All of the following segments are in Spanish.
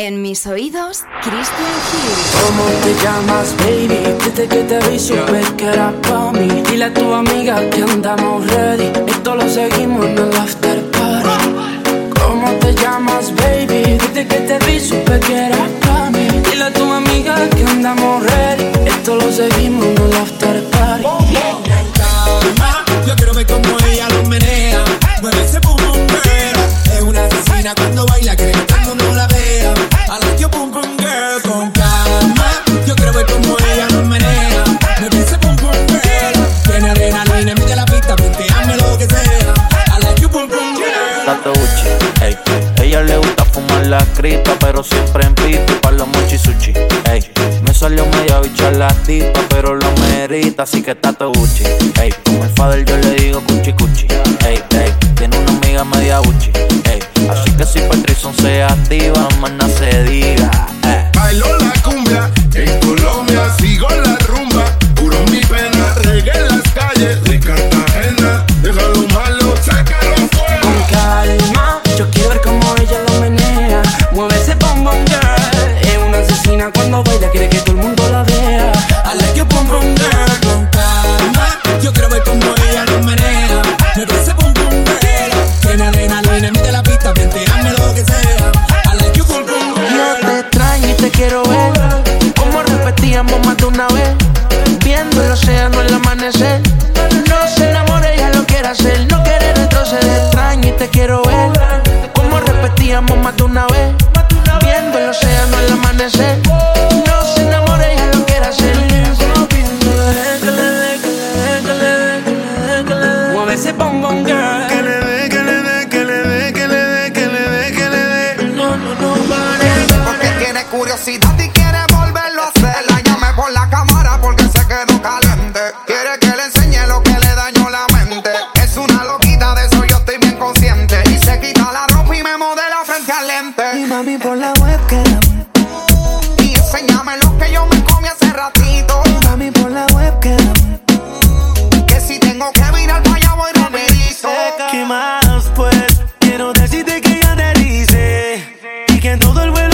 En mis oídos, Christian Hill. ¿Cómo te llamas, baby? Desde que te vi supe que era pa' mí. Dile a tu amiga que andamos ready. Esto lo seguimos en el after party. ¿Cómo te llamas, baby? Desde que te vi supe que era pa' mí. Dile a tu amiga que andamos ready. Esto lo seguimos en el after party. pero siempre en pito para los mochi sushi. Ey, me salió media bicha latita, pero lo merita, así que está Gucci. Ey, como el father yo le digo cuchi cuchi. Ey, ey, tiene una amiga media Gucci. Ey, así que si Patrison se activa, más no se diga. Ey. Bailó la cumbia en Colombia. teníamos más el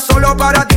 solo para divertirse.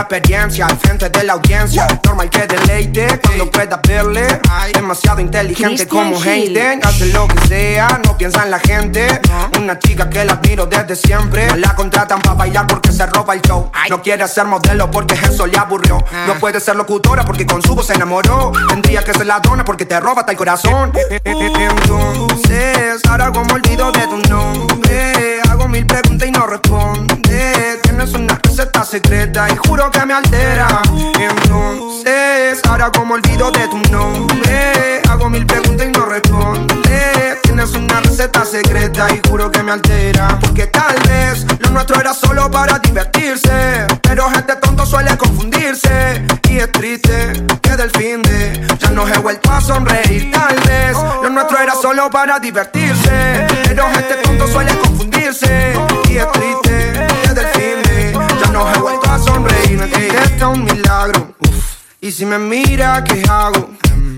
Experiencia. Al frente de la audiencia, normal que deleite cuando pueda verle. Demasiado inteligente Christian como. Hayden. Hace lo que sea, no piensa en la gente. Una chica que la admiro desde siempre. La contratan para bailar porque se roba el show. No quiere ser modelo porque eso le aburrió. No puede ser locutora porque con su voz se enamoró. Tendría que ser ladrona porque te roba hasta el corazón. Entonces, ahora como olvido de tu nombre. Hago mil preguntas y no responde. Tienes una receta secreta y juro que me altera. Entonces, ahora como olvido de tu nombre. Hago mil preguntas y no responde. Tienes una receta secreta y juro que me altera. Porque tal vez lo nuestro era solo para divertirse. Pero gente tonto suele confundirse. Y es triste que del fin de ya no he vuelto a sonreír. Tal vez lo nuestro era solo para divertirse. Pero gente tonto suele confundirse. Y es triste Y si me mira, ¿qué hago?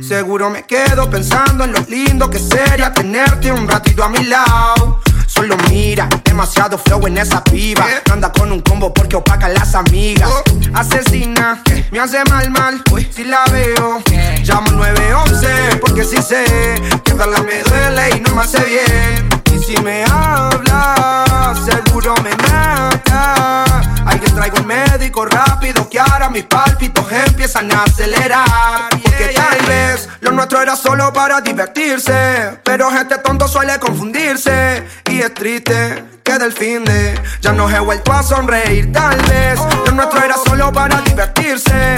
Seguro me quedo pensando en lo lindo que sería tenerte un ratito a mi lado. Solo mira, demasiado flow en esa piba. Anda con un combo porque opaca a las amigas. Asesina, me hace mal, mal. Si la veo, llamo 911 porque sí sé que verla me duele y no me hace bien. Y si me habla, seguro me mata. Traigo un médico rápido que ahora mis pálpitos empiezan a acelerar. Porque tal vez lo nuestro era solo para divertirse. Pero gente tonto suele confundirse. Y es triste que del fin de ya no he vuelto a sonreír. Tal vez lo nuestro era solo para divertirse.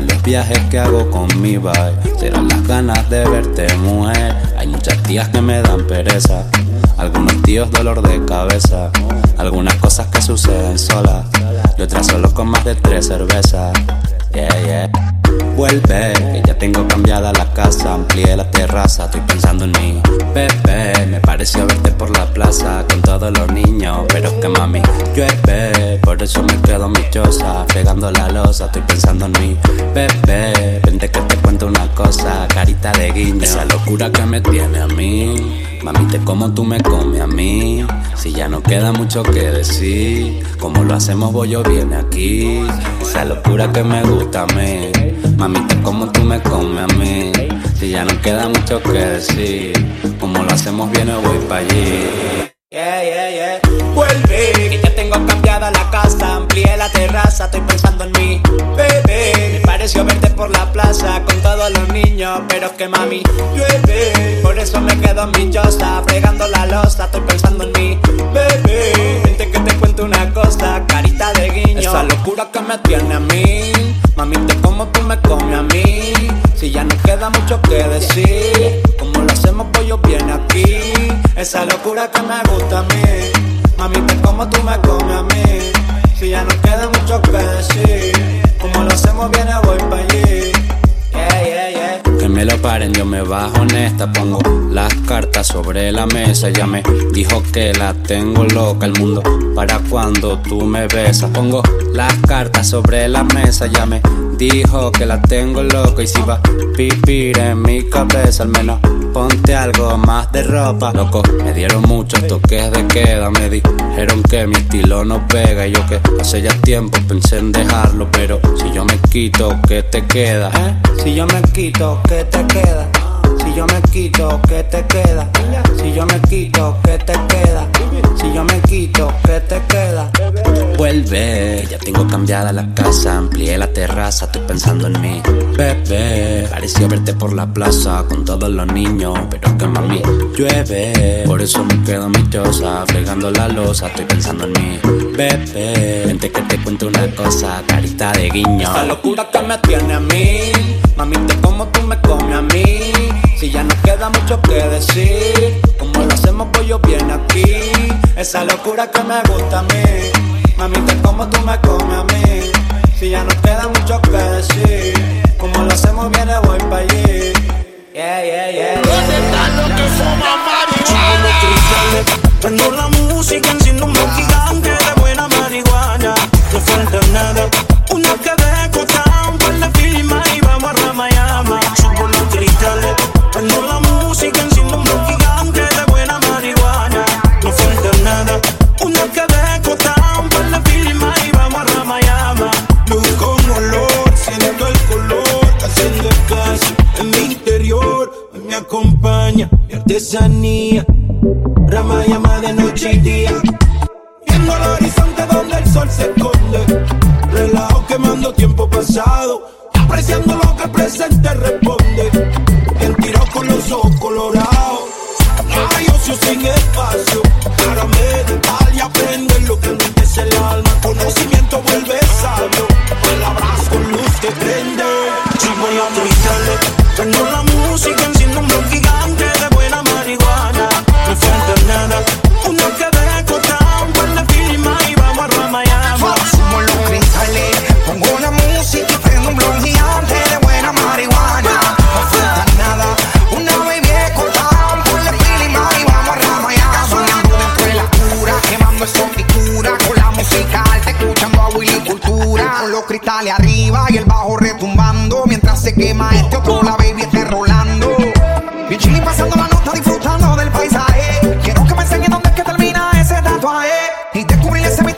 Los viajes que hago con mi bye, serán las ganas de verte mujer. Hay muchas tías que me dan pereza, algunos tíos dolor de cabeza, algunas cosas que suceden solas y otras solo con más de tres cervezas. Yeah, yeah. Vuelve, que ya tengo cambiada la casa, amplié la terraza, estoy pensando en mí. Bebé, me pareció verte por la plaza con todos los niños, pero que mami llueve, por eso me quedo en mi choza, pegando la losa, estoy pensando en mí. Bebé, vente que te cuento una cosa, carita de guiño, esa locura que me tiene a mí. Mami, te como tú me comes a mí. Si ya no queda mucho que decir, como lo hacemos yo viene aquí. Esa locura que me gusta a mí. Mami, te como tú me comes a mí. Si ya no queda mucho que decir, como lo hacemos viene voy pa' allí. Yeah, yeah, yeah. Vuelve, tengo cambiada la casa, amplié la terraza, estoy pensando en mí. Bebé, me pareció verte por la plaza con todos los niños, pero es que mami llueve. Por eso me quedo en mi choza, fregando la losa, estoy pensando en mí. Bebé, vente que te cuento una cosa, carita de guiño. Esa locura que me tiene a mí, mami te como tú me comes a mí. Si ya no queda mucho que decir, como lo hacemos pues yo viene aquí. Esa locura que me gusta a mí, mami te como tú me comes a mí. Si ya no queda mucho que decir, como lo hacemos viene voy pa' allí. Que me lo paren, yo me bajo honesta, pongo las cartas sobre la mesa. Ya me dijo que la tengo loca el mundo para cuando tú me besas. Pongo las cartas sobre la mesa, ya me dijo que la tengo loca. Y si va a vivir en mi cabeza, al menos ponte algo más de ropa. Loco, me dieron muchos toques de queda, me dijeron que mi estilo no pega. Y yo que hace ya tiempo pensé en dejarlo, pero si yo me quito, ¿qué te queda? ¿Eh? Si yo me quito, ¿qué te queda? Si yo me quito, ¿qué te queda? Si yo me quito, ¿qué te queda? Si yo me quito, ¿qué te queda? Vuelve, ya tengo cambiada la casa, amplié la terraza, estoy pensando en mí. Bebé, pareció verte por la plaza con todos los niños, pero que mami llueve. Por eso me quedo en mi choza, fregando la losa, estoy pensando en mí. Bebé, vente que te cuento una cosa, carita de guiño. Esta locura que me tiene a mí, mami, te como tú me comes a mí. Si ya no queda mucho que decir, como lo hacemos, pues yo viene aquí. Esa locura que me gusta a mí. Mami, te como tú me comes a mí. Si ya no queda mucho que decir, como lo hacemos, viene, voy pa' allí. Yeah, yeah, yeah. ¿Dónde están los que fuman marihuana? Prendo la música, enciendo un gigante de buena marihuana. No falta nada, una mi artesanía, Ramayama de noche y día. Viendo el horizonte donde el sol se esconde, relajo quemando tiempo pasado, apreciando lo que el presente responde. Bien tirado con los ojos colorados, hay ocio sin espacio. Descubrir ese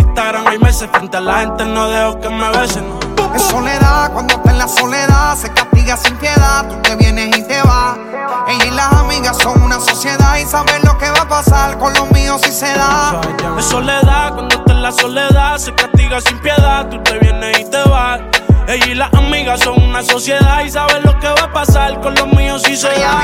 Instagram hay meses. Frente a la gente no dejo que me besen. Es soledad, cuando está en la soledad, se castiga sin piedad. Tú te vienes y te vas. Ella y las amigas son una sociedad y saben lo que va a pasar con los míos si se da. Es soledad, cuando está en la soledad, se castiga sin piedad. Tú te vienes y te vas. Ella y las amigas son una sociedad y saben lo que va a pasar con los míos si se da.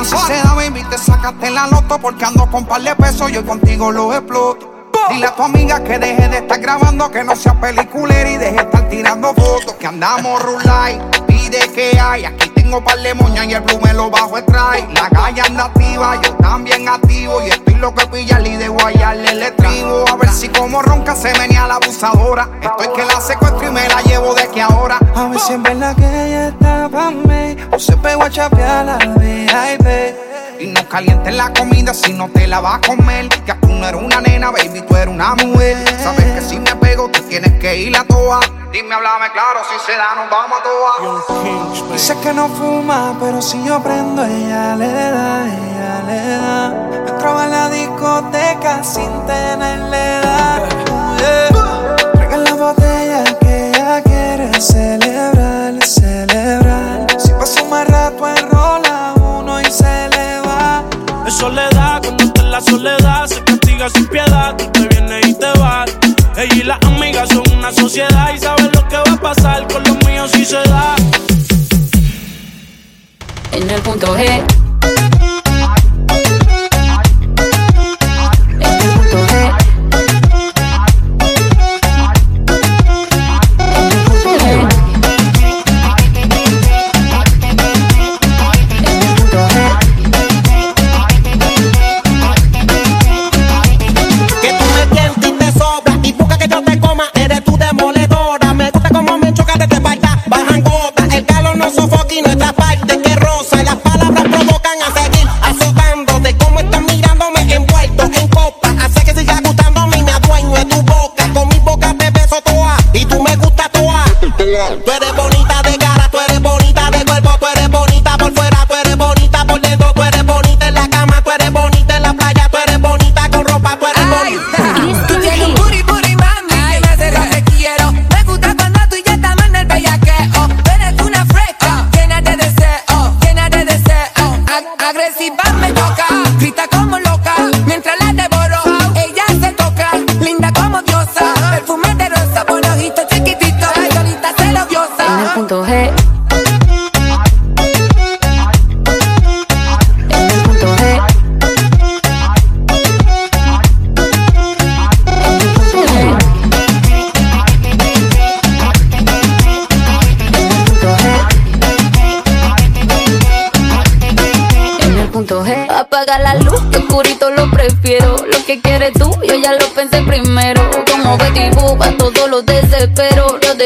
Y si se da, baby, te sacaste la loto porque ando con par de pesos, yo contigo lo exploto. Dile a tu amiga que deje de estar grabando, que no sea peliculera y deje de estar tirando fotos. Que andamos rulay, pide que hay. Aquí tengo par de moñas y el blue me lo bajo trae. La calle anda activa, yo también activo. Y estoy lo que pilla y de guayarle el estribo. A ver si como ronca se venía la abusadora. Estoy que la secuestro y me la llevo de que ahora. A ver si en verdad que ella está pa' mí. O se pegó a chapear la VIP. Y no calientes la comida si no te la vas a comer. Que tú no eres una nena, baby, tú eres una mujer. Sabes que si me pego, tú tienes que ir a toa. Dime, háblame claro, si se da, nos vamos a toa. Dice que no pero si yo prendo, ella le da, ella le da. Entraba en la discoteca sin tenerle edad. Yeah. La botella que ella quiere celebrar, celebrar. Si paso más rato enrola uno y se le va. Es soledad, cuando está en la soledad se castiga sin piedad. Tú te vienes y te vas. Ella y las amigas son una sociedad y saben lo que va a pasar con los míos si se da. En el punto G. toa. Tú eres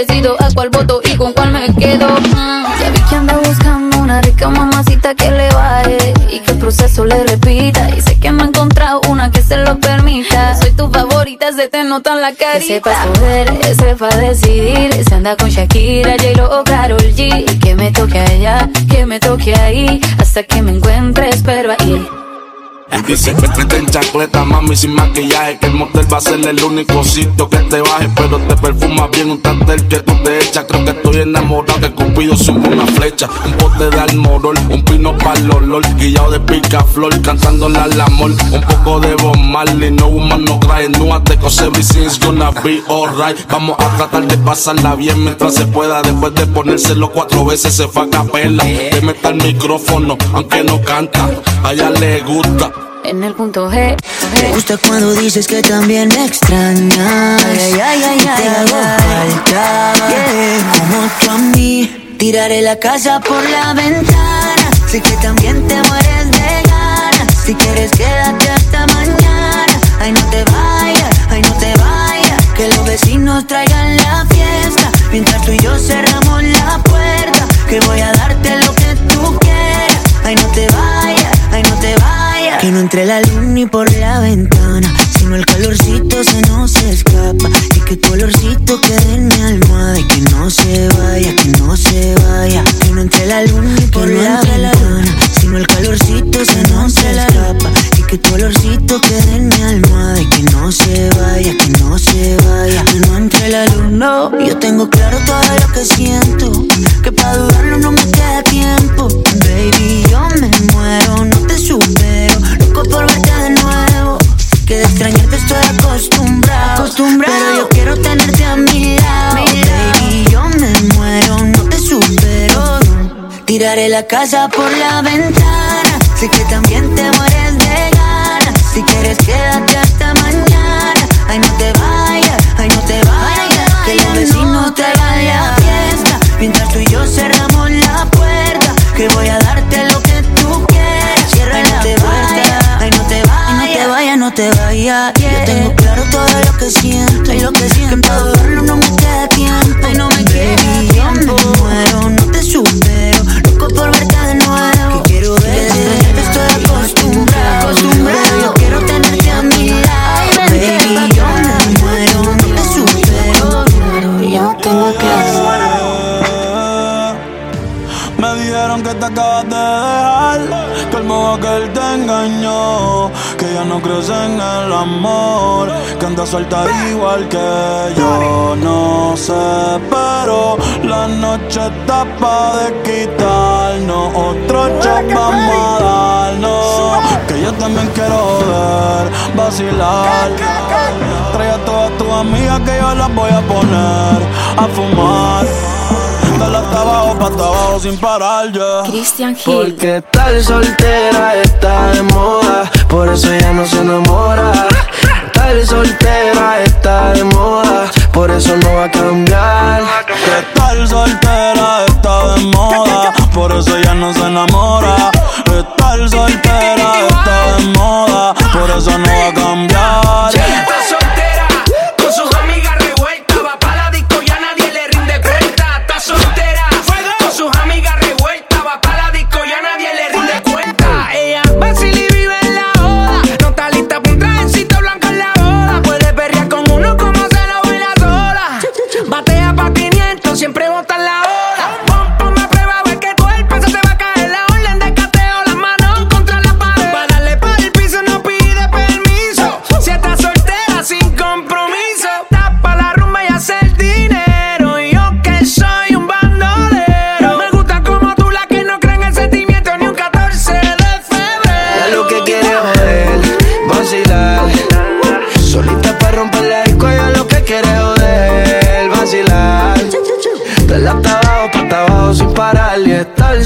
decido a cuál voto y con cuál me quedo. Mm, Ya vi que anda buscando una rica mamacita que le baje y que el proceso le repita. Y sé que no ha encontrado una que se lo permita. Soy tu favorita, se te nota en la carita. Que sepa escoger, sepa decidir. Se anda con Shakira, J-Lo o Karol G. Y que me toque allá, que me toque ahí. Hasta que me encuentre, espero ahí. Y dice que te en chacleta, mami, sin maquillaje. Que el motel va a ser el único sitio que te baje. Pero te perfuma bien un tantel que tú te echas. Creo que estoy enamorado, que Cupido sube una flecha. Un pote de almorol, un pino para el olor. Guillado de picaflor, cantándole al amor. Un poco de Bob Marley, no woman no cry. No te cose everything's gonna be alright. Vamos a tratar de pasarla bien mientras se pueda. Después de ponérselo cuatro veces se fue a capela. Te meta el micrófono, aunque no canta. A ella le gusta. En el punto G. Me gusta cuando dices que también me extrañas. Ay, ay, ay, Y ay, te hago falta. Como tú a mí, tiraré la casa por la ventana. Sé que también te mueres de ganas. Si quieres, quédate hasta mañana. Ay, no te vayas, ay, no te vayas. Que los vecinos traigan la fiesta. Mientras tú y yo cerramos la puerta. Que voy a darte lo que tú quieras. Ay, no te vayas, Que no entre la luz ni por la ventana. Sino el calorcito se nos escapa. Y que tu olorcito quede en mi almohada. Y que no se vaya, que no se vaya. Que no entre la luz ni por la ventana. Sino el calorcito se nos escapa. Que tu olorcito quede en mi almohada. Y que no se vaya, que no se vaya. Que no entre la luz, no. Yo tengo claro todo lo que siento. Que para dudarlo no me queda tiempo. Baby, yo me muero, no te supero. Loco por verte de nuevo. Que de extrañarte estoy acostumbrado. Pero yo quiero tenerte a mi lado. Baby, yo me muero, no te supero. Tiraré la casa por la ventana. Sé que también te de. Si quieres quédate hasta mañana. Ay, no te vayas, ay, no te vayas. Que los vecinos traigan la fiesta. Mientras tú y yo cerramos la puerta, que voy a darte lo que tú quieras. Cierra la puerta, ay, no te vayas, no te vayas, no te vayas. Yo tengo claro todo lo que siento y lo que siento. Que para no me queda en el amor, que anda suelta igual que yo. No sé, pero la noche está pa' de quitarnos, otro shot vamos a darnos, que yo también quiero ver, vacilar. Trae a todas tus amigas que yo las voy a poner a fumar. Hasta abajo, pa' hasta abajo sin parar, ya. Christian Hill. Porque tal soltera está de moda, por eso ella no se enamora. Tal soltera está de moda, por eso no va a cambiar. Que tal soltera está de moda, por eso ya no se enamora. Estar soltera está de moda, por eso no va a cambiar.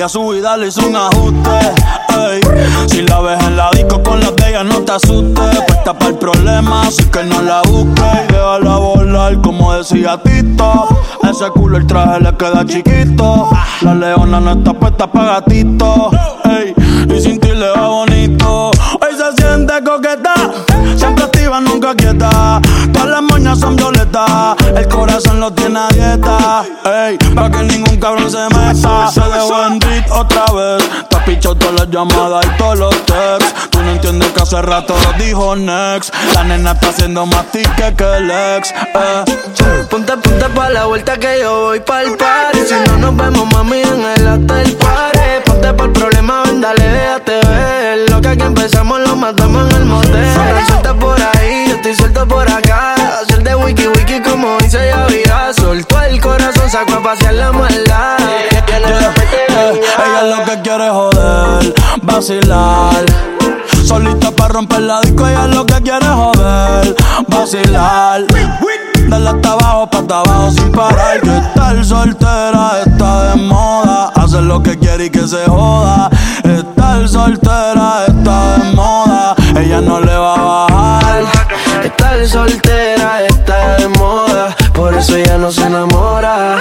y a su vida le hizo un ajuste. Ey, si la ves en la disco con las de ella, no te asustes. Puesta para el problema, así que no la busques. Y déjala volar, como decía Tito. Ese culo el traje le queda chiquito. La leona no está puesta para gatito. Y sin ti le va bonito. Hoy se siente coqueta, siempre activa, nunca quieta. Todas las moñas son el corazón lo tiene a dieta. Ey, pa' que ningún cabrón se meta. Se dejó en beat otra vez. Te has pichado todas las llamadas y todos los texts. Tú no entiendes que hace rato dijo next. La nena está haciendo más tique que el ex. Eh. Ponte, ponte pa' la vuelta que yo voy pa'l party Si no nos vemos, mami, en el hotel party Ponte pa'l problema, ven, dale, déjate ver Lo que aquí empezamos lo matamos en el motel suelta por ahí, yo estoy suelto por acá el corazón, sacó a pasear la maldad Eh, ella lo que quiere es joder, vacilar. Solita para romper la disco, ella lo que quiere es joder, vacilar. Dale hasta abajo, pa' abajo sin parar. Que estar soltera está de moda. Hacer lo que quiere y que se joda. Estar soltera está de moda. Ella no le va a bajar. Estar soltera está de moda, por eso ella no se enamora.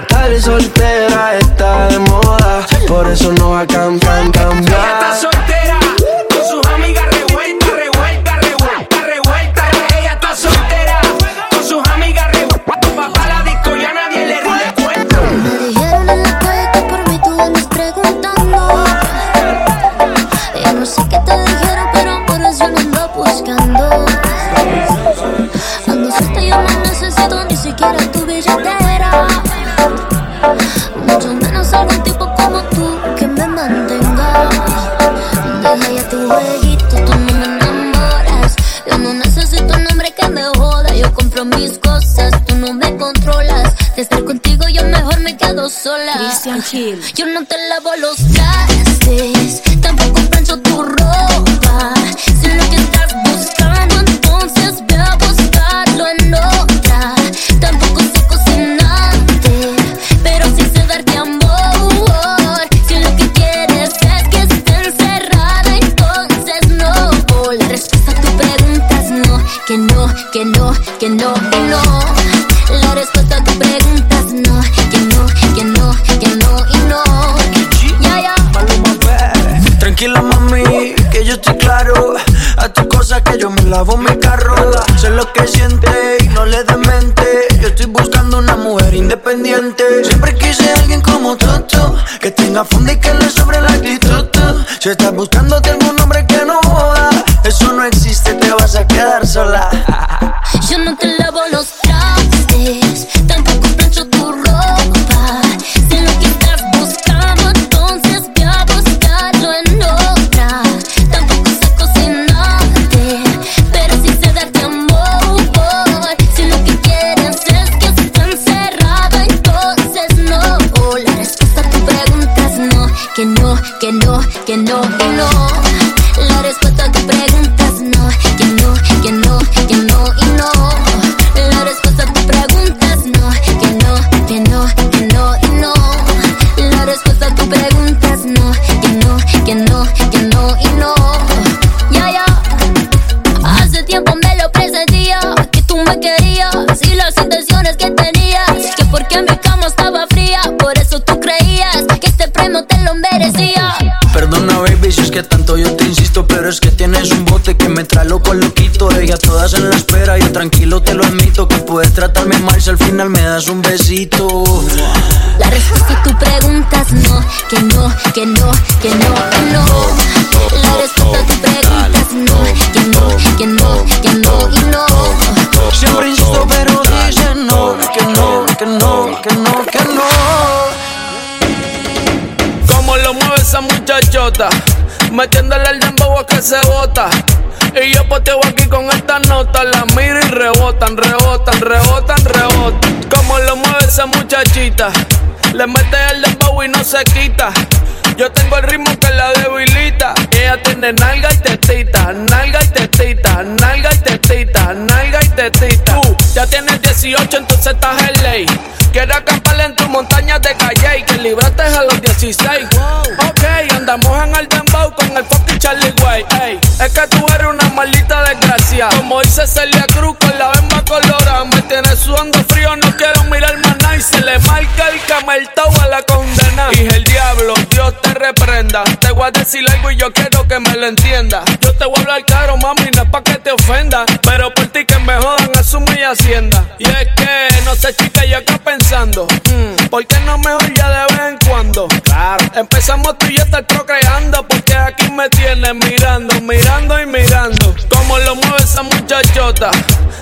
Estar soltera está de moda, por eso no va a cam- cam- Ella cambiar. Me joda. Yo compro mis cosas, tú no me controlas. De estar contigo, yo mejor me quedo sola. Christian Hill. Yo no te lavo los trastes, tampoco plancho tu ropa. Lavo mi carro. Sé lo que siente y no le demente. Yo estoy buscando una mujer independiente. Siempre quise alguien como tú, que tenga fondo y que le sobre la actitud. Si estás buscando algún hombre que no joda, eso no existe, loquito. Ella todas en la espera, yo tranquilo te lo admito, que puedes tratarme mal si al final me das un besito. La respuesta a tu pregunta es no, que no, que no, que no, que no. La respuesta a tu pregunta es no, que no, que no, que no y no. Siempre insisto, pero dicen no, que no, que no, que no, que no. Cómo lo mueve esa muchachota, metiéndole el dembow a que se bota. Y yo poteo aquí con estas notas, las miro y rebotan, rebotan, rebotan, rebotan. Cómo lo mueve esa muchachita, le mete el dembow y no se quita. Yo tengo el ritmo que la debilita. Ella tiene nalga y tetita, nalga y tetita, nalga y tetita, nalga y tetita. Tú ya tienes 18, entonces estás en ley. Quiero acampar en tu montaña de calle que libraste a los 16. Ok, andamos en el dembow con el fucking Charlie Way. Ey, es que tú eres una maldita desgracia. Como dice Celia Cruz con la bemba colorada. Me tienes sudando frío, no quiero mirar más nada. Y se le marca el cameltao a la condena. Y el diablo, Dios te reprenda. Te voy a decir algo y yo quiero que me lo entienda. Yo te voy a hablar caro, mami, no es pa' que te ofenda. Pero por ti que me jodan, asumo y hacienda. Y es que, no sé, chica, yo acá pensando. mm, ¿Por qué no mejor ya de vez en cuando? Claro. Empezamos tú y yo estar procreando. Porque aquí me tienes mirando, mirando y mirando. Cómo lo mueve esa muchachota.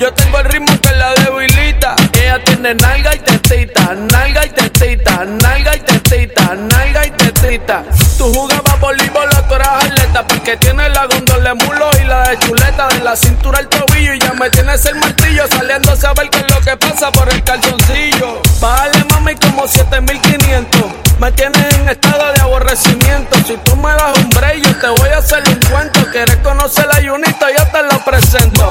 Yo tengo el ritmo que la debilita. Ella tiene nalga y tetita, nalga y tetita, nalga y tetita, nalga y tetita. Tú jugabas voleibol tú eras atleta. Porque tienes la gondola de mulo y la de chuleta. De la cintura al tobillo y ya me tienes el martillo. Saliendo a saber qué es lo que pasa por el calzoncillo. Bájale mami como 7500. Me tienes en estado de aborrecimiento. Si tú me das un break, yo te voy a hacer un cuento. Quieres conocer la Junita, yo te lo presento.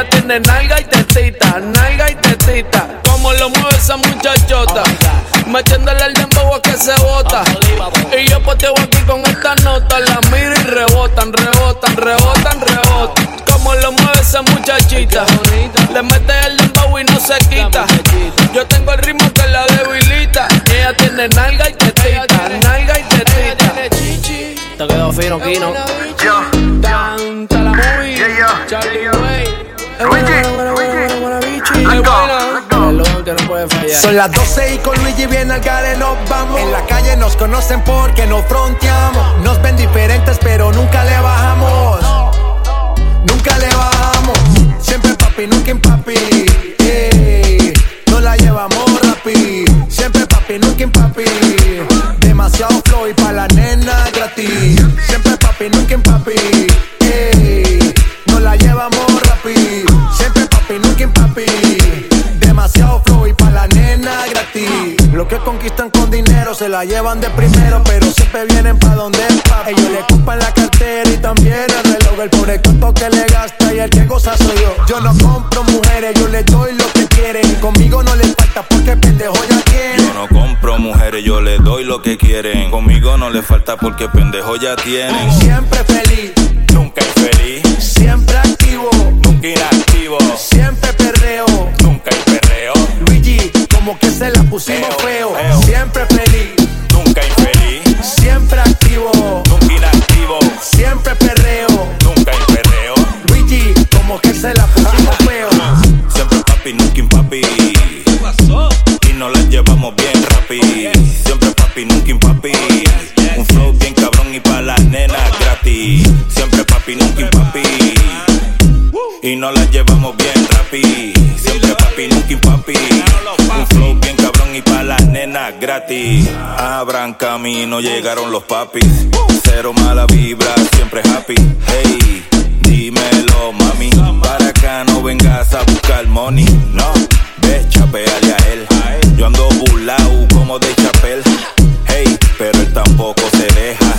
Ella tiene nalga y tetita, nalga y tetita. Cómo lo mueve esa muchachota, metiéndole el dembow a que se bota. Y yo poteo aquí con estas notas, las miro y rebotan, rebotan, rebotan, rebotan. Cómo lo mueve esa muchachita, le mete el dembow y no se quita. Yo tengo el ritmo que la debilita. Ella tiene nalga y tetita, nalga y tetita. Te quedó fino, Kino. Tanta la Son las 12 y con Luigi bien al gare nos vamos. En la calle nos conocen porque nos fronteamos. Nos ven diferentes, pero nunca le bajamos. Nunca le bajamos. Siempre papi, nunca en papi. Ey, no la llevamos rapi. Siempre papi, nunca en papi. Demasiado flow y pa' la nena gratis. Siempre papi, nunca en papi. Lo que conquistan con dinero se la llevan de primero, pero siempre vienen pa' donde el papi. Ellos le ocupan la cartera y también el reloj. El pobre cuerpo que le gasta y el que goza soy yo. Yo no compro mujeres, yo les doy lo que quieren. Conmigo no les falta porque pendejo ya tienen. Yo no compro mujeres, yo les doy lo que quieren. Conmigo no les falta porque pendejo ya tienen. Siempre feliz, nunca infeliz. Siempre activo, nunca inactivo. Siempre perreo, nunca perreo. Luigi, como que se la pusimos feo. Siempre feliz, nunca infeliz. Siempre activo, nunca inactivo. Siempre perreo, nunca perreo. Luigi, como que se la pusimos feo. Siempre papi, nunca papi. ¿Qué pasó? Y nos la llevamos bien rápido. Siempre papi, nunca papi. Un flow bien cabrón y pa' las nenas gratis. Siempre papi, nunca papi. Y nos la llevamos bien rápido. Siempre papi, nunca papi. Un flow bien cabrón y pa' las nenas gratis. Abran camino, llegaron los papis. Cero mala vibra, siempre happy. Hey, dímelo, mami. Para acá no vengas a buscar money, no. Ve, chapeale a él. Yo ando burlao como de chapel. Hey, pero él tampoco se deja.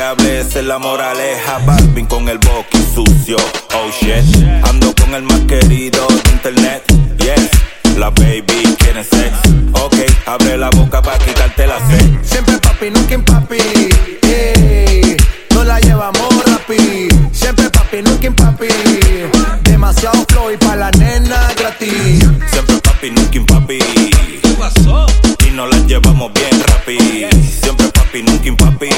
Inchapeable, esa es la moraleja. Balvin con el boqui sucio. Oh shit. Ando con el más querido de internet. Yes. La baby quiere sex. Ok, abre la boca para quitarte la sed. Siempre papi, nunca papi. Ey, no la llevamos rapi. Siempre papi, nunca papi. Demasiado flow y pa' la nena gratis. Siempre papi, nunca papi. ¿Qué pasó? Y nos la llevamos bien rápido. Siempre papi, nunca papi.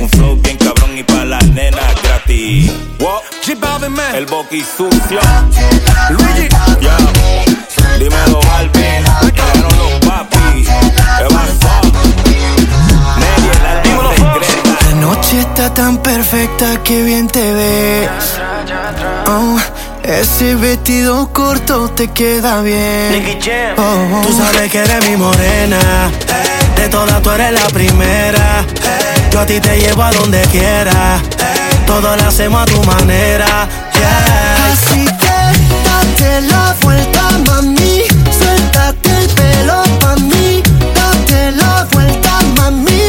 Un flow bien cabrón y pa' las nenas gratis. Wow. El boqui sucio. Luigi. Ya. Dímelo, Balvin. Llegaron los papi. ¿Qué pasó? Nelly, el alma secreta. La noche está tan perfecta que bien te ves. Oh, ese vestido corto te queda bien. Oh, Tú sabes que eres mi morena. De todas tú eres la primera. Yo a ti te llevo a donde quiera. Todo lo hacemos a tu manera. yeah. Así que date la vuelta, mami. Suéltate el pelo pa' mí. Date la vuelta, mamita.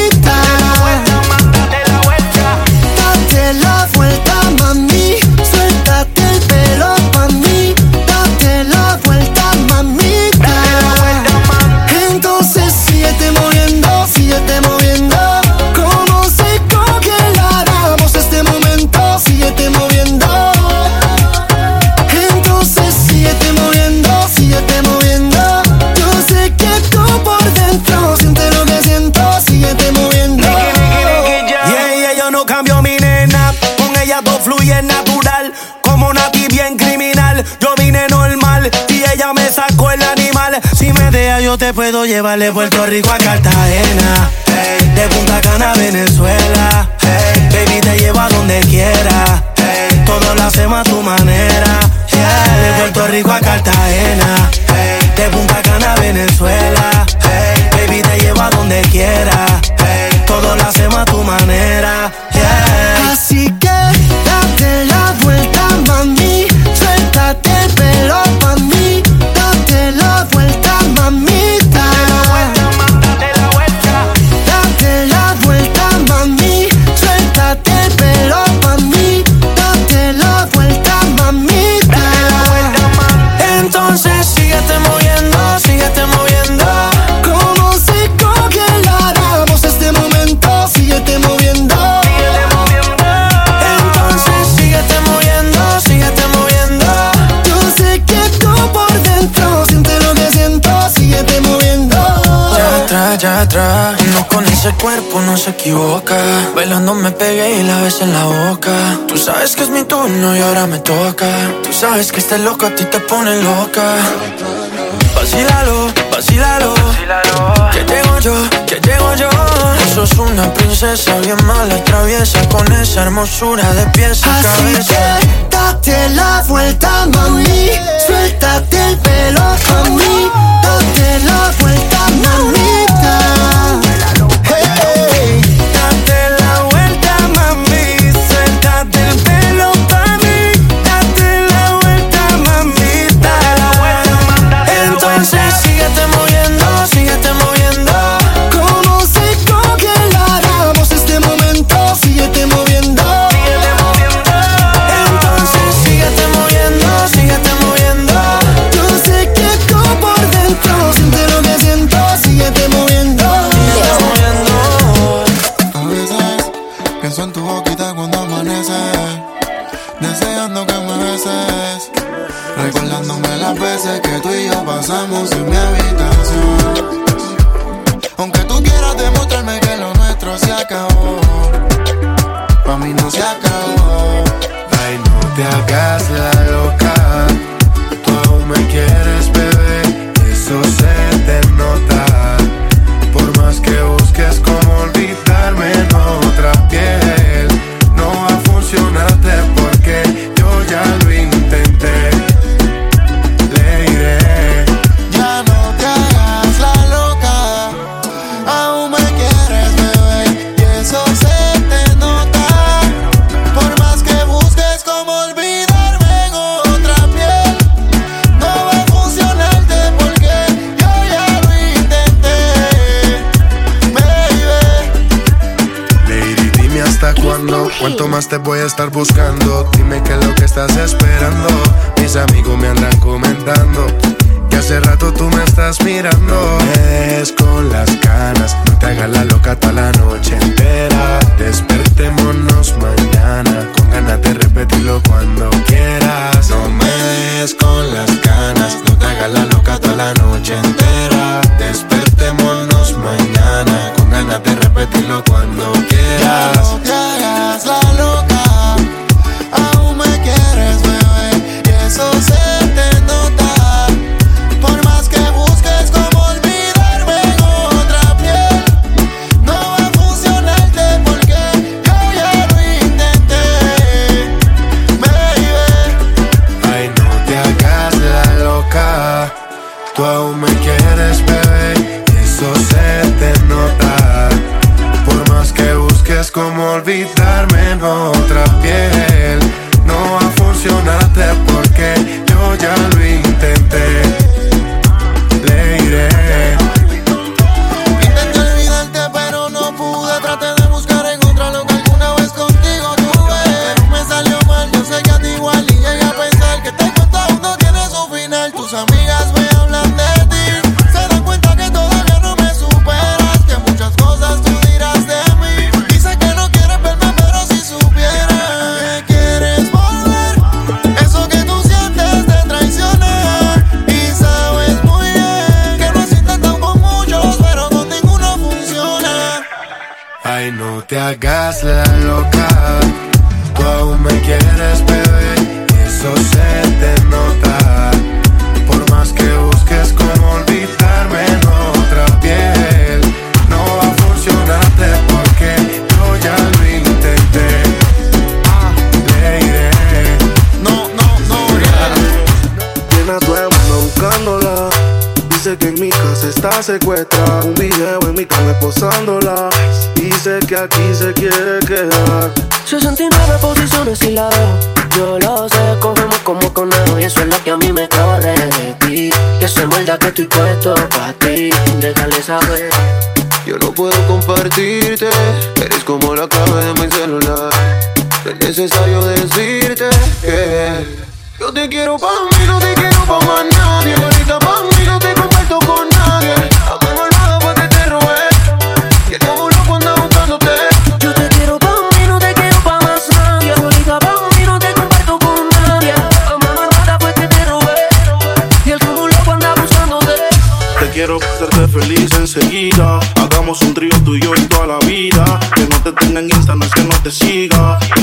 Te puedo llevar de Puerto Rico a Cartagena. De Punta Cana a Venezuela. Baby, te llevo a donde quiera. Hey, todo lo hacemos a tu manera. Yeah, de Puerto Rico a Cartagena. De Punta Cana a Venezuela. Baby, te llevo a donde quiera. Todo lo hacemos a tu manera. Yeah. Así que date la vuelta, mami. Suéltate el pelo pa' ese cuerpo no se equivoca. Bailando me pegué y la ves en la boca. Tú sabes que es mi turno y ahora me toca. Tú sabes que este loco a ti te pone loca. Vacílalo, vacílalo. Que llego yo, que llego yo. Tú sos una princesa bien mala, traviesa. Con esa hermosura de pies a Así cabeza. que date la vuelta, mami. Suéltate el pelo pa' mí. Date la vuelta, mamita. te voy a estar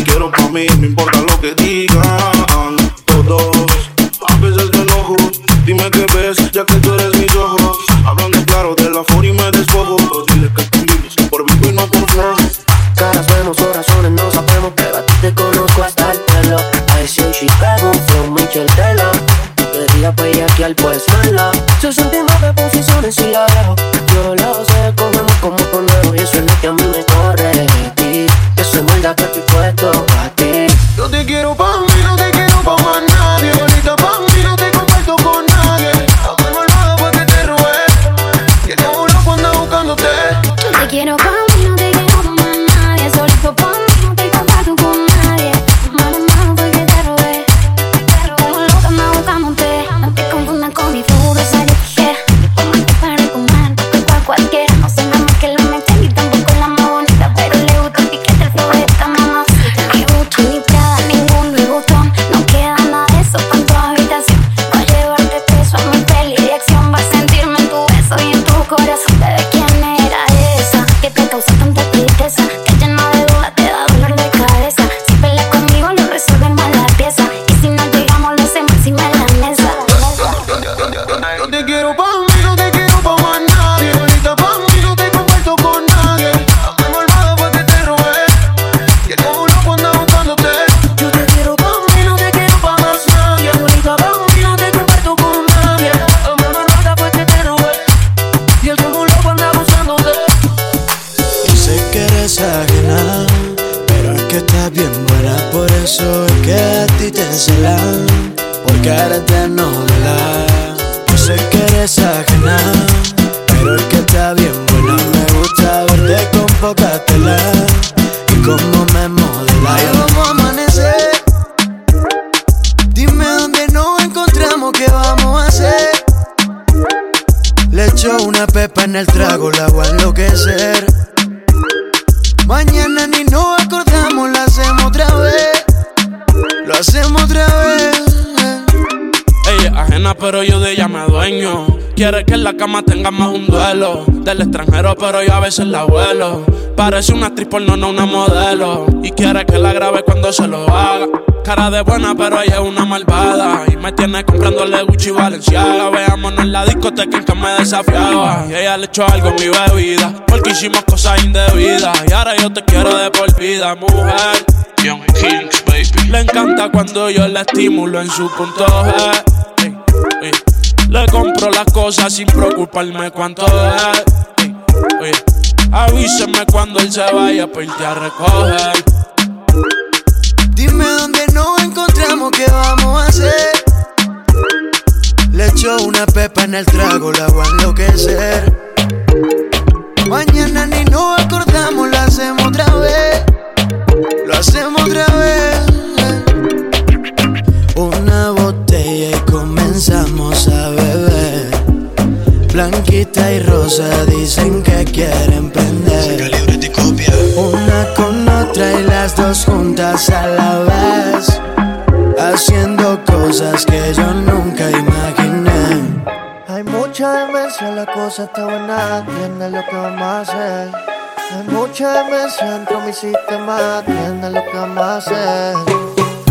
Quiero pa' mí, no importa lo que digan todos. A veces me enojo, dime qué ves, ya que tú eres mis ojos. Hablando claro de la forma y me despojo. Del extranjero, pero yo a veces la vuelo. Parece una actriz porno, no una modelo. Y quiere que la grabe cuando se lo haga. Cara de buena, pero ella es una malvada. Y me tiene comprándole Gucci y Valenciaga. Veámonos en la discoteca en que me desafiaba. Y ella le echó algo en mi bebida. Porque hicimos cosas indebidas. Y ahora yo te quiero de por vida, mujer. Young Kings, baby. Le encanta cuando yo la estimulo en su punto G. Le compro las cosas sin preocuparme cuánto es. Ey. Avíseme cuando él se vaya para irte a recoger. Dime dónde nos encontramos, qué vamos a hacer. Le echo una pepa en el trago, la voy a enloquecer. Mañana ni nos acordamos, lo hacemos otra vez. Lo hacemos otra vez. Beber. Blanquita y rosa dicen que quieren prender. Una con otra y las dos juntas a la vez. Haciendo cosas que yo nunca imaginé. Hay mucha demencia, la cosa está buena, entiende lo que vamos a hacer. Hay mucha demencia dentro de mi sistema, entiende lo que vamos a hacer.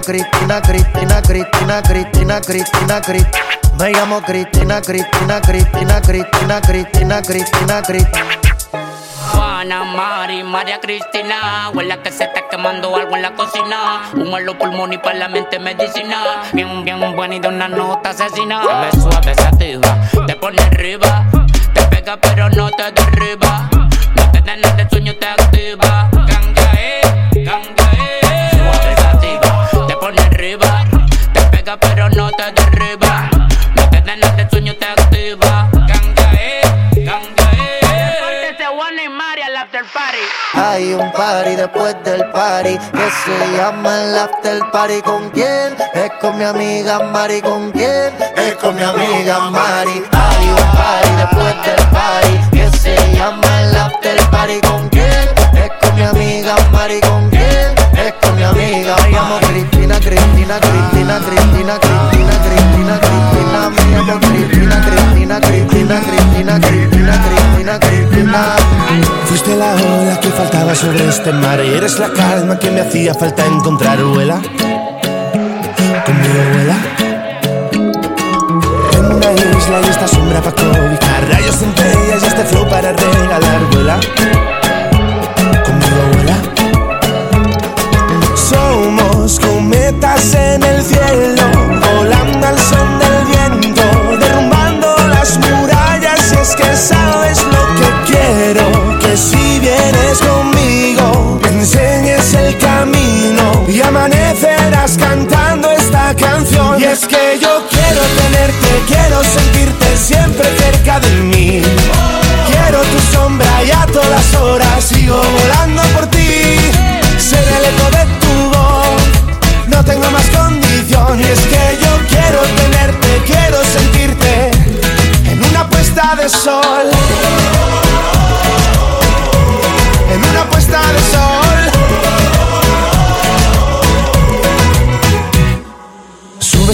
Cristina, Cristina, Cristina, Cristina, Cristina, Cristina. Me llamo Cristina, Cristina, Cristina, Cristina, Cristina, Cristina, Cristina. Juana, Mari, María Cristina. Huele que se está quemando algo en la cocina. Humo en los pulmones y para la mente medicina. Bien, bien buena y de una nota asesina. Se ve suave, se activa, te pone arriba. Te pega pero no te derriba. No te da nada de sueño, te activa. Pero no te derriba. No te da nada de sueño, te activa. Ganga, eh, ganga, eh. Ese Juana y Mari al after party. Hay un party después del party que se llama el after party. ¿Con quién? Es con mi amiga Mari. ¿Con quién? Es con mi amiga Mari. Hay un party después del party que se llama el after party. ¿Con quién? Es con mi amiga Mari. ¿Con quién? Es con mi amiga Me llamo Cristina, Cristina, Cristina, Cristina, Fuiste la ola que faltaba sobre este mar y eres la calma que me hacía falta encontrar, vuela. Conmigo vuela. En una isla y esta sombra para cobijar rayos, centellas y este flow para regalar, vuela. Conmigo vuela. Somos cometas en el cielo, y amanecerás cantando esta canción. Y es que yo quiero tenerte, quiero sentirte siempre cerca de mí. Quiero tu sombra y a todas horas sigo volando por ti. Ser el eco de tu voz, no tengo más condición. Y es que yo quiero tenerte, quiero sentirte en una puesta de sol.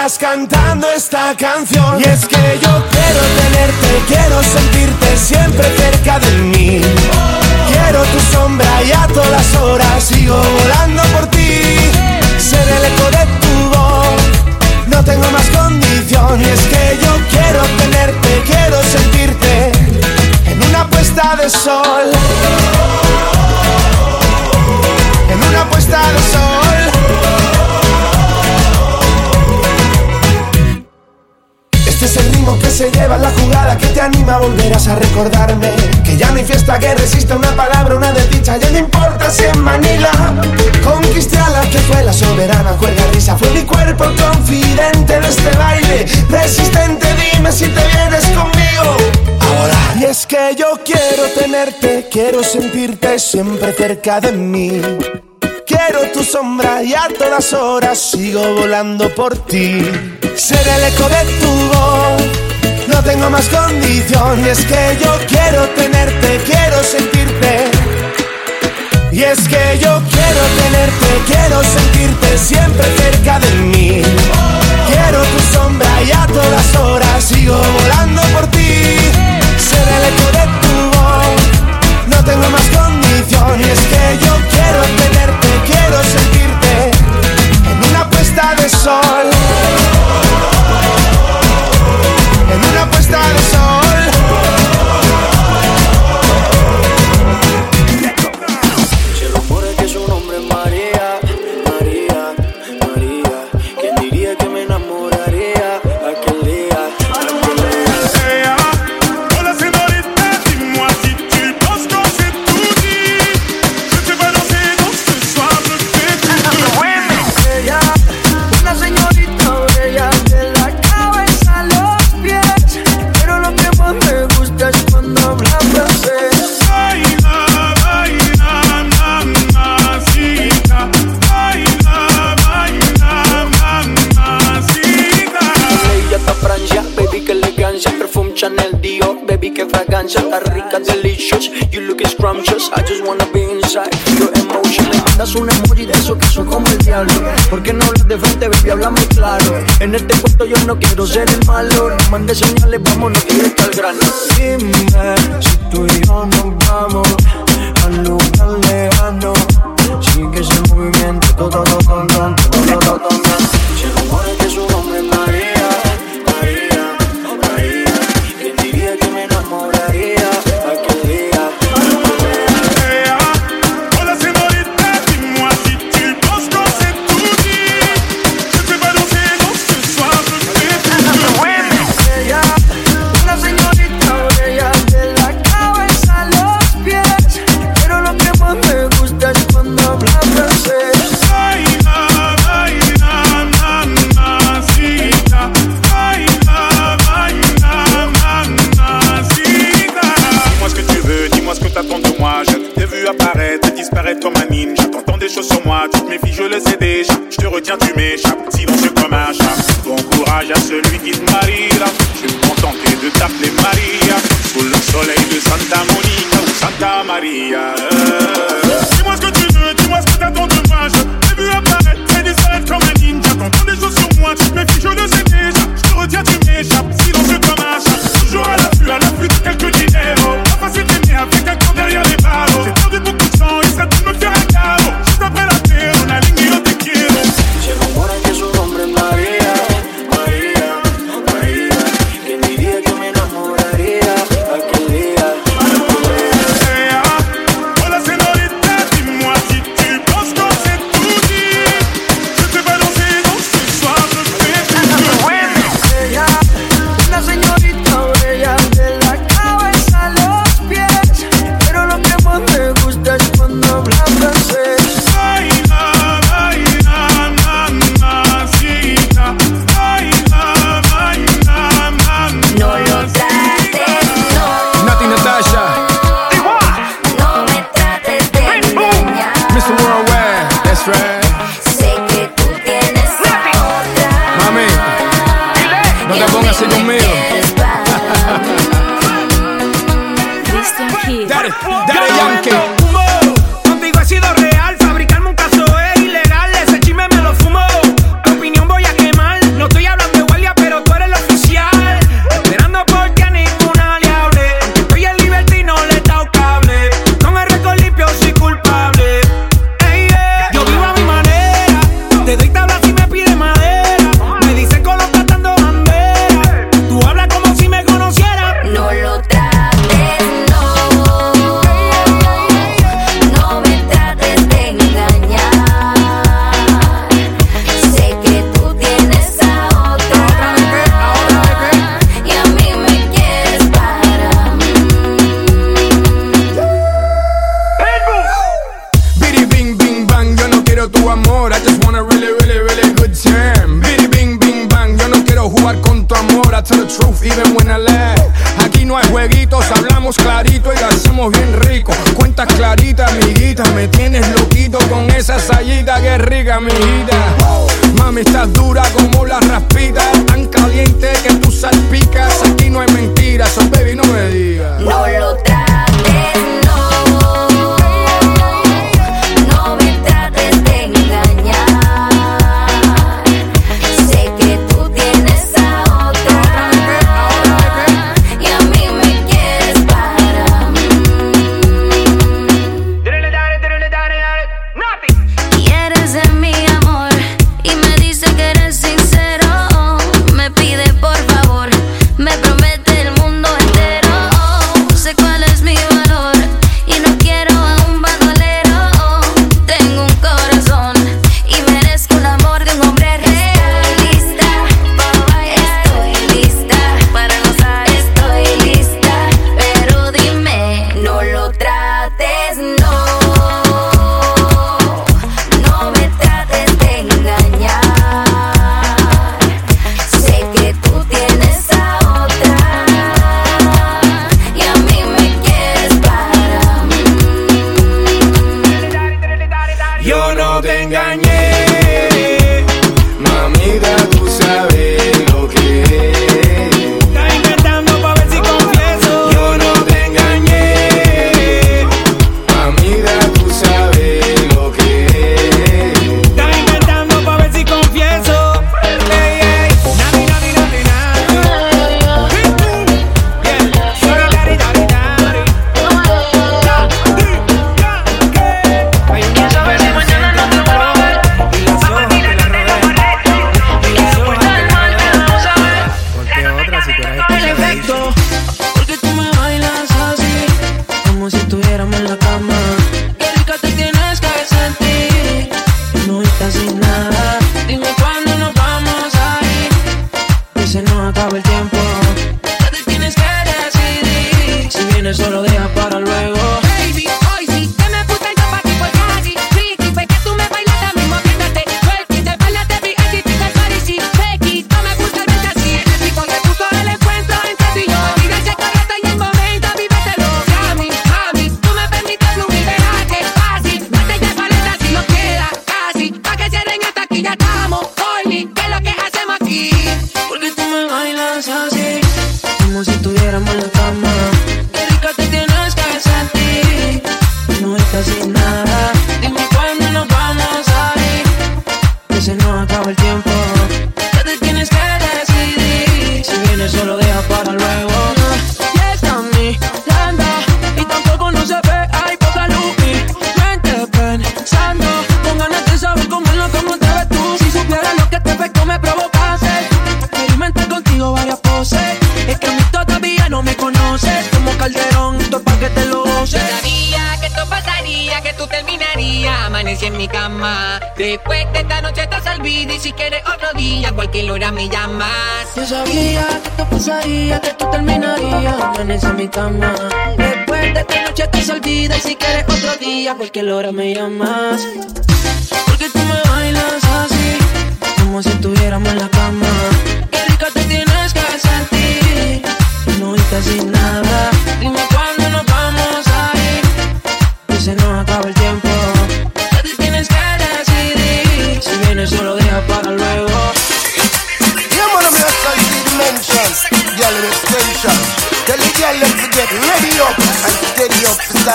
amanecerás cantando esta canción. Y es que yo quiero tenerte, quiero sentirte siempre cerca de mí. Quiero tu sombra y a todas horas sigo volando por ti. Ser el eco de tu voz, no tengo más condición. Y es que yo quiero tenerte, quiero sentirte en una puesta de sol. En una puesta de sol. Este es el ritmo que se lleva la jugada que te anima, volverás a recordarme. Que ya no hay fiesta que resista una palabra, una desdicha Ya no importa si en Manila Conquisté a la que fue la soberana. Cuerda risa Fue mi cuerpo confidente de este baile. Resistente, dime si te vienes conmigo. Ahora Y es que yo quiero tenerte, quiero sentirte siempre cerca de mí Quiero tu sombra y a todas horas sigo volando por ti. Ser el eco de tu voz, no tengo más condición. Y es que yo quiero tenerte, quiero sentirte. Y es que yo quiero tenerte, quiero sentirte siempre cerca de mí. Quiero tu sombra y a todas horas sigo volando por ti. Ser el eco de tu voz, no tengo más condición. Y es que yo quiero quiero sentirte en una puesta de sol. Rica, delicious. You look scrumptious. I just wanna be inside your emotion. Mandas un emoji de eso que son como el diablo. ¿Por qué no hablas de baby? Háblame claro. En este cuento yo no quiero ser el malo. No mandes señales, vámonos directo al grano. Dime si tú y yo nos vamos al lugar lejano. Sigue ese movimiento, todo, todo, todo, todo, todo, todo, todo.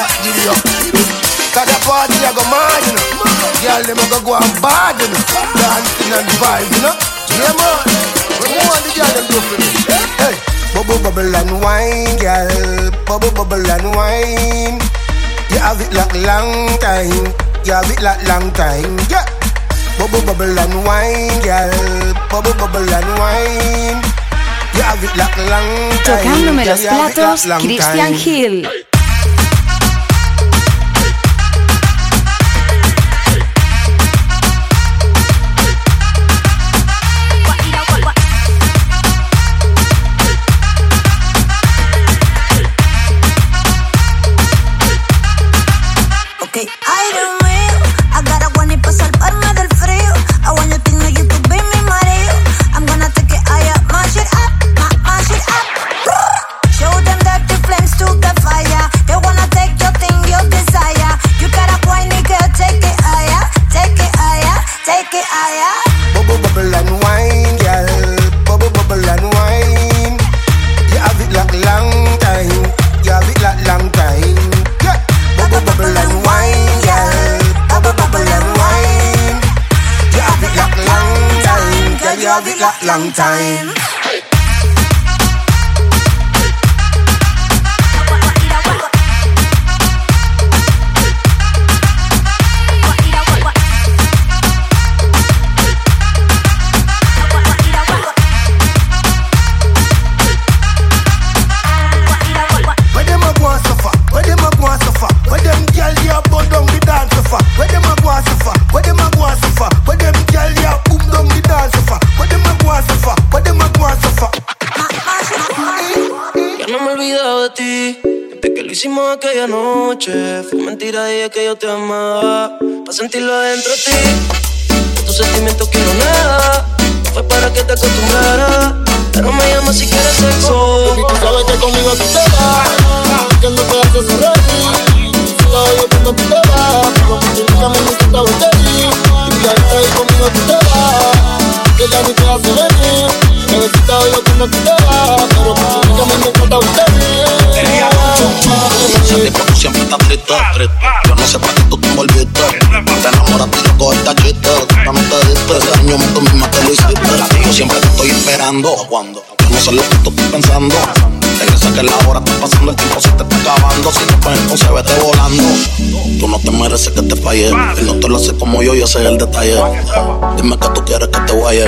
Steady up giddy up. Cause the party I go mad, you know. Girl them a go go and bad, you know. Dancing and vibe, you know. Yeah man, what more the girl them do for me? Hey, bubble bubble and wine, girl. Bubble bubble and wine. You have it like long time. You have it like long time, yeah. Bubble bubble and wine, girl. Bubble bubble and wine. You have it like long time. Tocándome girl, los you have it platos, like long Christian time. Hill. that long time. Aquella noche. Fue mentira, dije que yo te amaba. Para sentirlo adentro de ti. De tus sentimientos quiero nada. No fue para que te acostumbrara. Pero me llama si quieres sexo. Baby, tú sabes que conmigo tú te vas, esperando. Cuando no sé lo que tú estás pensando. Regresa que la hora está pasando, el tiempo se te está acabando. Si te pones se vete volando. Tú no te mereces que te falle. Él no te lo hace como yo, yo sé el detalle. Dime que tú quieres que te guaye.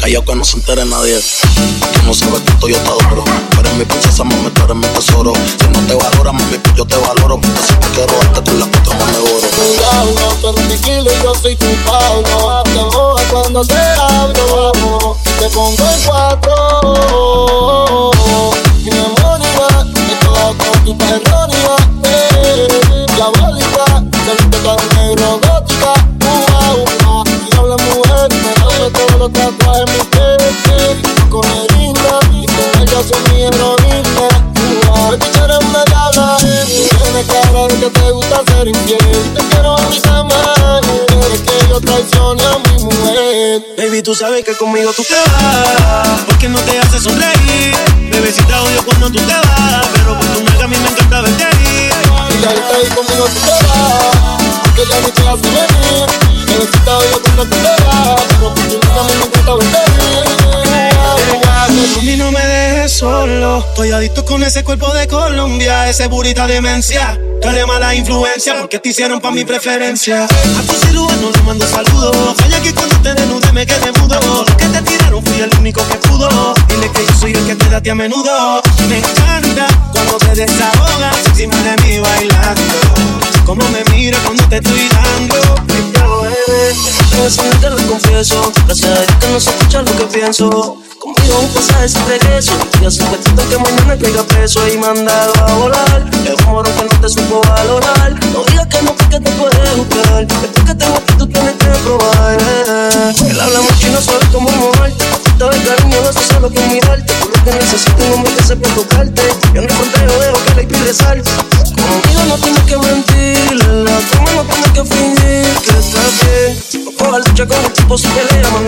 Callao que no se entere nadie. Tú no sabes cuánto yo te adoro. Tú eres mi princesa, mami, tú eres mi tesoro. Si no te valora, mami, pues yo te valoro. Porque si te quiero darte con la cuatro más me oro. Cuidado, y yo soy tu Pablo. Cuando te hablo, te pongo en cuatro. Mi memoria, me quedo con tu perronía. Eh, diabólica, saliste con negro gótica. Ua, ua, diabla mujer, me duele todo lo que atrae mi piel. Con linda, y con ella soy mi heroína. Ua, me eres una diabla, tienes cara de que te gusta ser infiel. Te quiero a mi cama, quieres que yo traicione a mujer. Baby, tú sabes que conmigo tú te vas. Porque no te hace sonreír. Bebecita odio cuando tú te vas. Pero por tu nalga a mí me encanta verte ir. Y ahí conmigo tú te vas, que ya ni te hace venir. Necesito yo cuando tú te vas, pero por tu nunca me encanta A mí no me dejes solo. Estoy adicto con ese cuerpo de Colombia, ese burita demencia. Dale mala influencia porque te hicieron pa' mi preferencia. A tu cirujano le mando saludos. Falla que cuando te desnude me quedé mudo. Los que te tiraron fui el único que pudo. Dile que yo soy el que te date a menudo. Me encanta cuando te desahogas encima de mí bailando. Como me mira cuando te estoy dando. Eso te lo confieso. Gracias a Dios que no se escucha lo que pienso. Conmigo un pasaje sin regreso. Y hace un cuentito que mañana caiga preso y mandado a volar. Es un moro que no te supo valorar. No digas que no porque te puedes buscar. Es porque tengo que tú tienes que probar. Él habla mucho y no sabe cómo moverte. Todo el cariño no se sabe con mirarte. Por lo que necesito un hombre que sepa tocarte. Yo no encontré, dejo que la IP resalte. Conmigo no tienes que mentir. En la cama no tienes que fingir que estás bien. No cojas lucha con el tipo si pelea. Mándale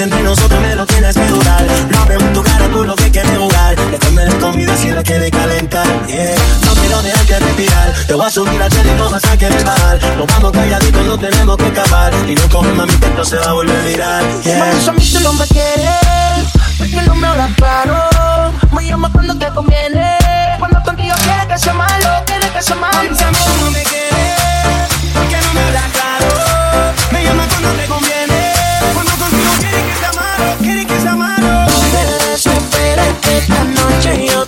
entre nosotros me lo tienes que dudar. No veo en tu cara tú lo que quieres jugar. Después me des comida si la quieres calentar. Yeah. No quiero dejar que respirar. Te voy a subir a tele y no vas a querer bajar. Nos vamos calladitos, no tenemos que escapar. Y no coges mami que esto se va a volver a mirar. Yeah. Mami, eso a mí tú no me quieres. Porque no me hablas claro. Me llama cuando te conviene. Cuando contigo quieres que sea malo, quieres que sea malo. Mami, si a mí tú no me quieres, ¿por qué no me hablas claro? Me llama cuando te conviene. Esta noche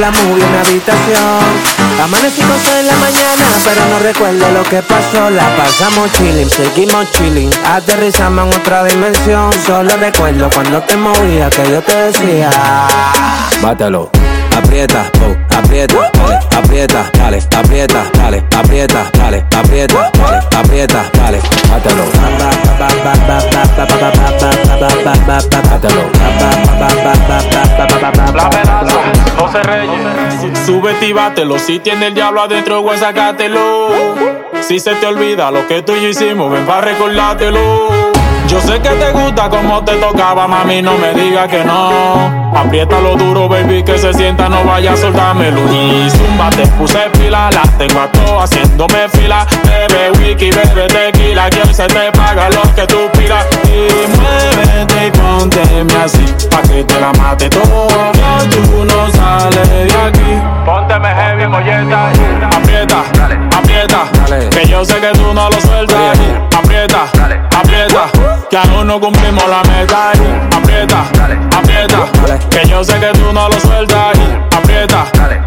la movie en mi habitación. Amanecí con la mañana, pero no recuerdo lo que pasó. La pasamos chilling, seguimos chilling. Aterrizamos en otra dimensión. Solo recuerdo cuando te movía que yo te decía: Bátelo. Aprieta, oh, aprieta, dale, aprieta, dale, aprieta, dale, aprieta, dale, aprieta, dale, aprieta, dale. José Reyes. Súbete y bátelo. Si tiene el diablo adentro, güey, sácatelo. Si se te olvida lo que tú y yo hicimos, ven para recordártelo. Yo sé que te gusta como te tocaba, mami, no me digas que no. Apriétalo duro, baby, que se sienta, no vaya a soltármelo. Y zumba, te puse pila, las tengo a todas haciéndome fila. Bebe wiki, bebe tequila, que hoy se te paga lo que tú pidas. Y muévete y pónteme así, pa' que te la mate todo. Que tú no sales de aquí. Pónteme heavy, molleta. Aprieta, aprieta, que yo sé que tú no lo sueltas. Aprieta, aprieta, que aún no cumplimos la meta. Aprieta, aprieta, que yo sé que tú no lo sueltas. Aprieta,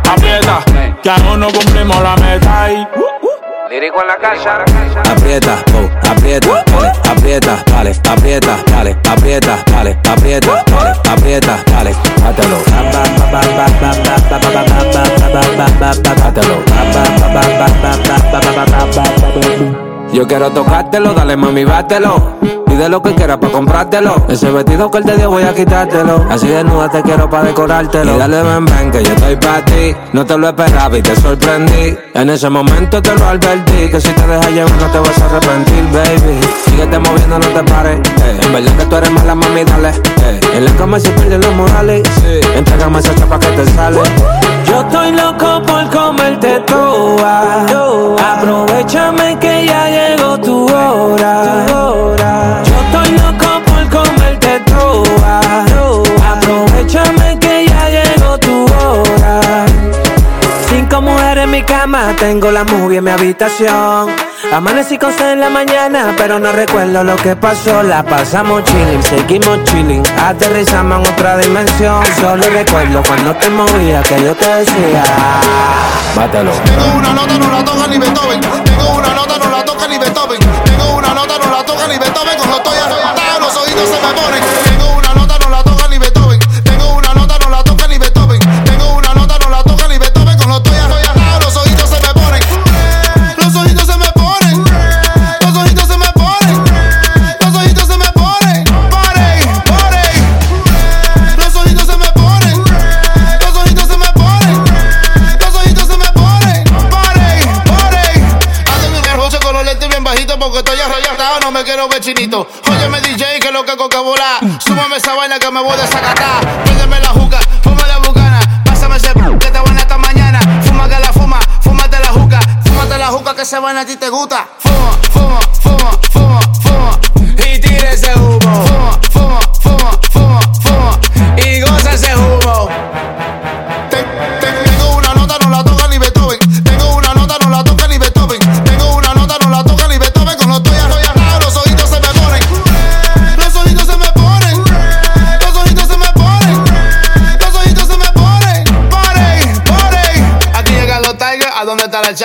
aprieta, que aún no cumplimos la meta. Lírico en la casa. Aprieta, oh, aprieta, dale, aprieta, dale, aprieta, dale, aprieta, dale, aprieta, dale, aprieta, dale, bátelo. Bátelo. Yo quiero tocártelo, dale mami, bátelo. Pide lo que quieras pa' comprártelo. Ese vestido que él te dio voy a quitártelo. Así desnuda te quiero pa' decorártelo. Y dale ven, ven, que yo estoy pa' ti. No te lo esperaba y te sorprendí. En ese momento te lo advertí. Que si te dejas llevar no te vas a arrepentir, baby. Síguete moviendo, no te pares. eh. En verdad que tú eres mala, mami, dale. eh. En la cama se pierden los morales. Sí. Entrégame esa chapa que te sale. Yo estoy loco cama, tengo la movie en mi habitación. Amanecí con sed en la mañana, pero no recuerdo lo que pasó. La pasamos chilling, seguimos chilling. Aterrizamos en otra dimensión. Solo recuerdo cuando te movías que yo te decía. Mátalo. Tengo una nota, no la toca ni Beethoven. Tengo una nota, chinito. Óyeme, DJ, que lo que coca volar. Súbame esa vaina que me voy a desacatar. Préndeme la juca, fuma la bucana. Pásame ese que te buena esta mañana. Fuma que la fuma, fúmate la juca. Fúmate la juca que esa vaina a ti te gusta. Fuma, fuma, fuma, fuma, fuma. Y tira ese humo. Fuma,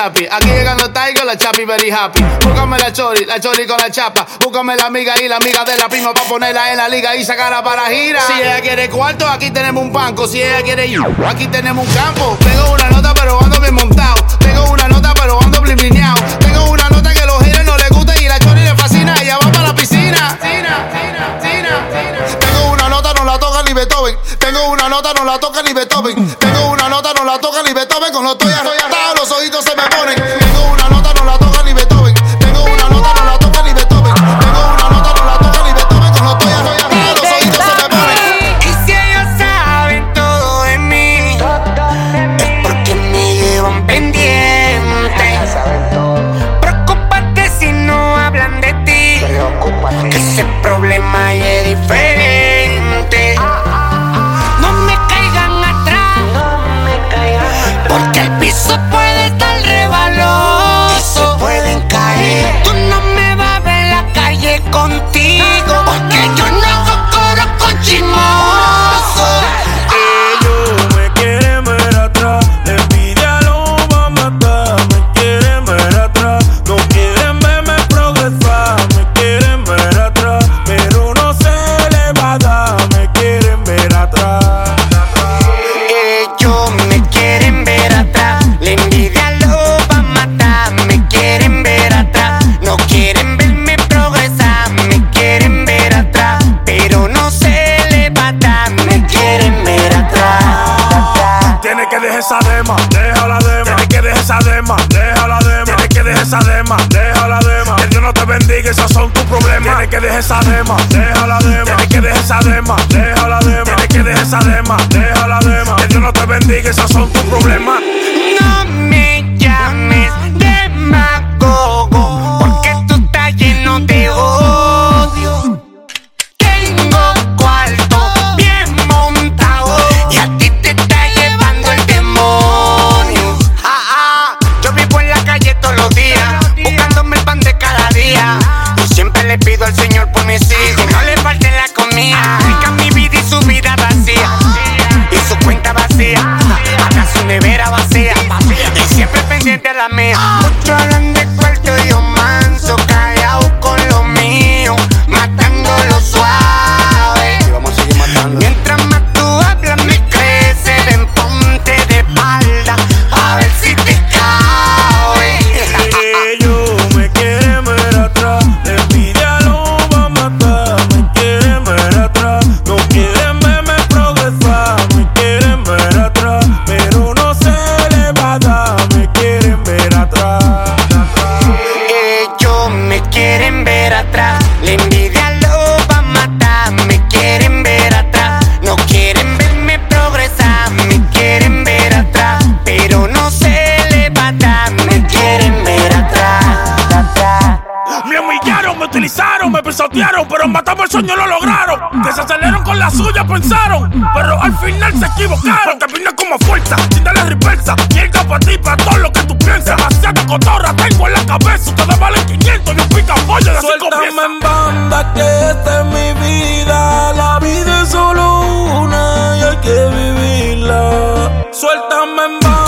Aquí llegan los Tigers, la Chapi very happy. Búscame la Chori, la Chori con la chapa. Búscame la amiga y la amiga de la prima para ponerla en la liga y sacarla para gira. Si ella quiere cuarto, aquí tenemos un banco. Si ella quiere ir, aquí tenemos un campo. Tengo una nota, pero ando bien montado. Tengo una nota, pero ando bliblineado. Tengo una nota que los haters no les gusta y la Chori le fascina. Ella va para la piscina. Tengo una nota, no la toca ni Beethoven. Tengo una nota, no la toca ni Beethoven. Esa dema, deja la dema. Tienes que dejar esa dema, deja la dema. Tienes que dejar esa dema, deja la dema. Que Dios no te bendiga, esos son tus problemas. pero matamos el sueño, lo lograron. Que se Desaceleraron con la suya, pensaron, pero al final se equivocaron. Pues Te vine como fuerza, sin darle reversa. Mierda para ti, para todo lo que tú piensas. Demasiada cotorra tengo en la cabeza, ustedes valen 500 y un pica pollo de Suéltame en banda que esta es mi vida, la vida es solo una y hay que vivirla. Suéltame en banda.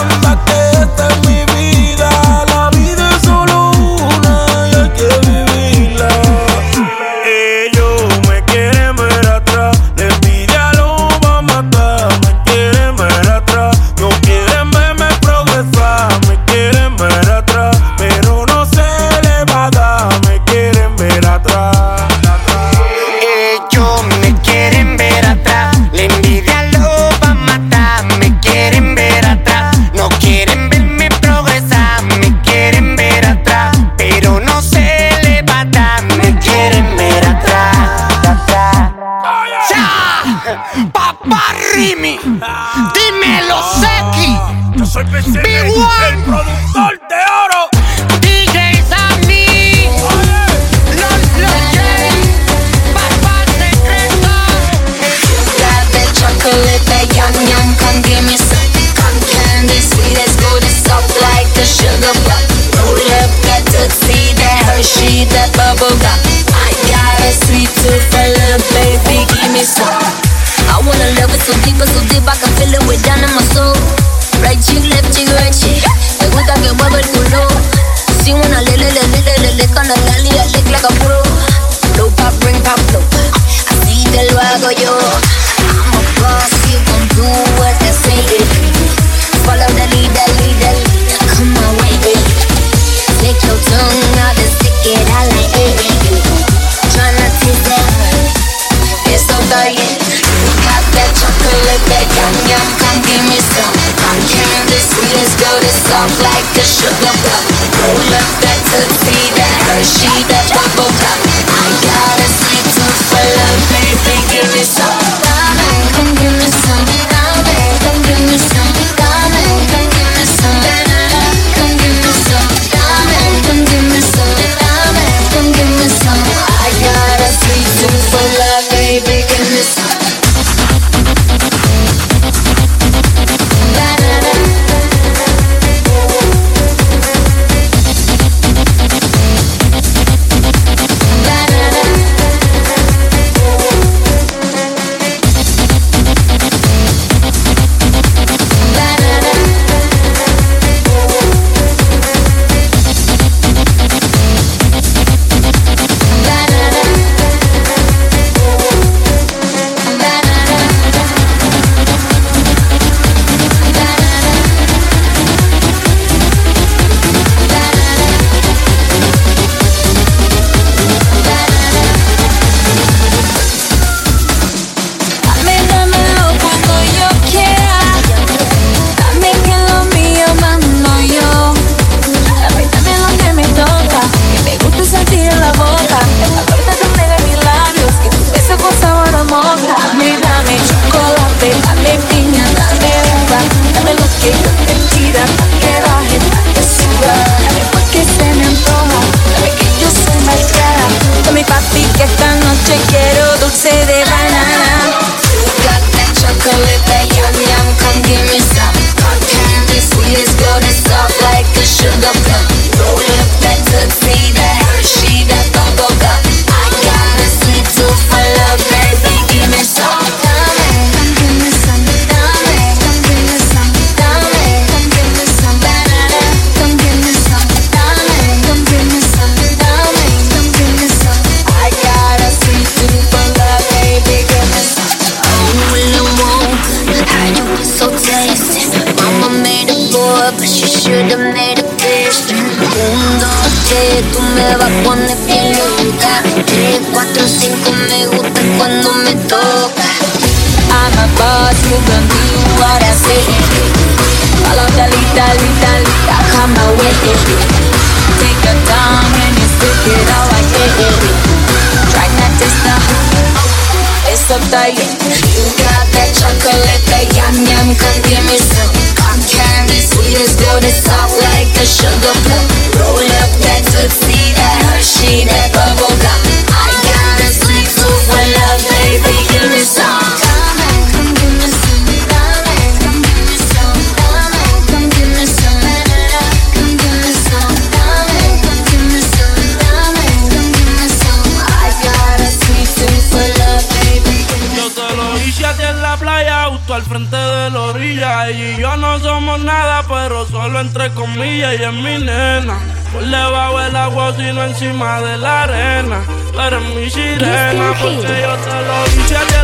sino encima de la arena. Pero eres mi sirena porque yo te lo hice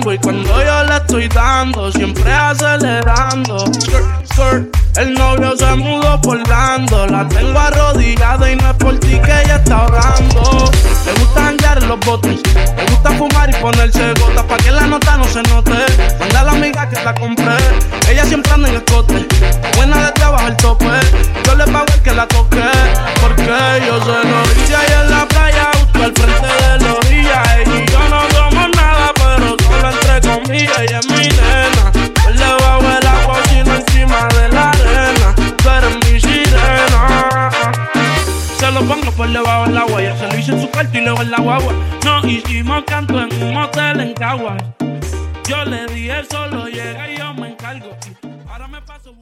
mambo cuando paso.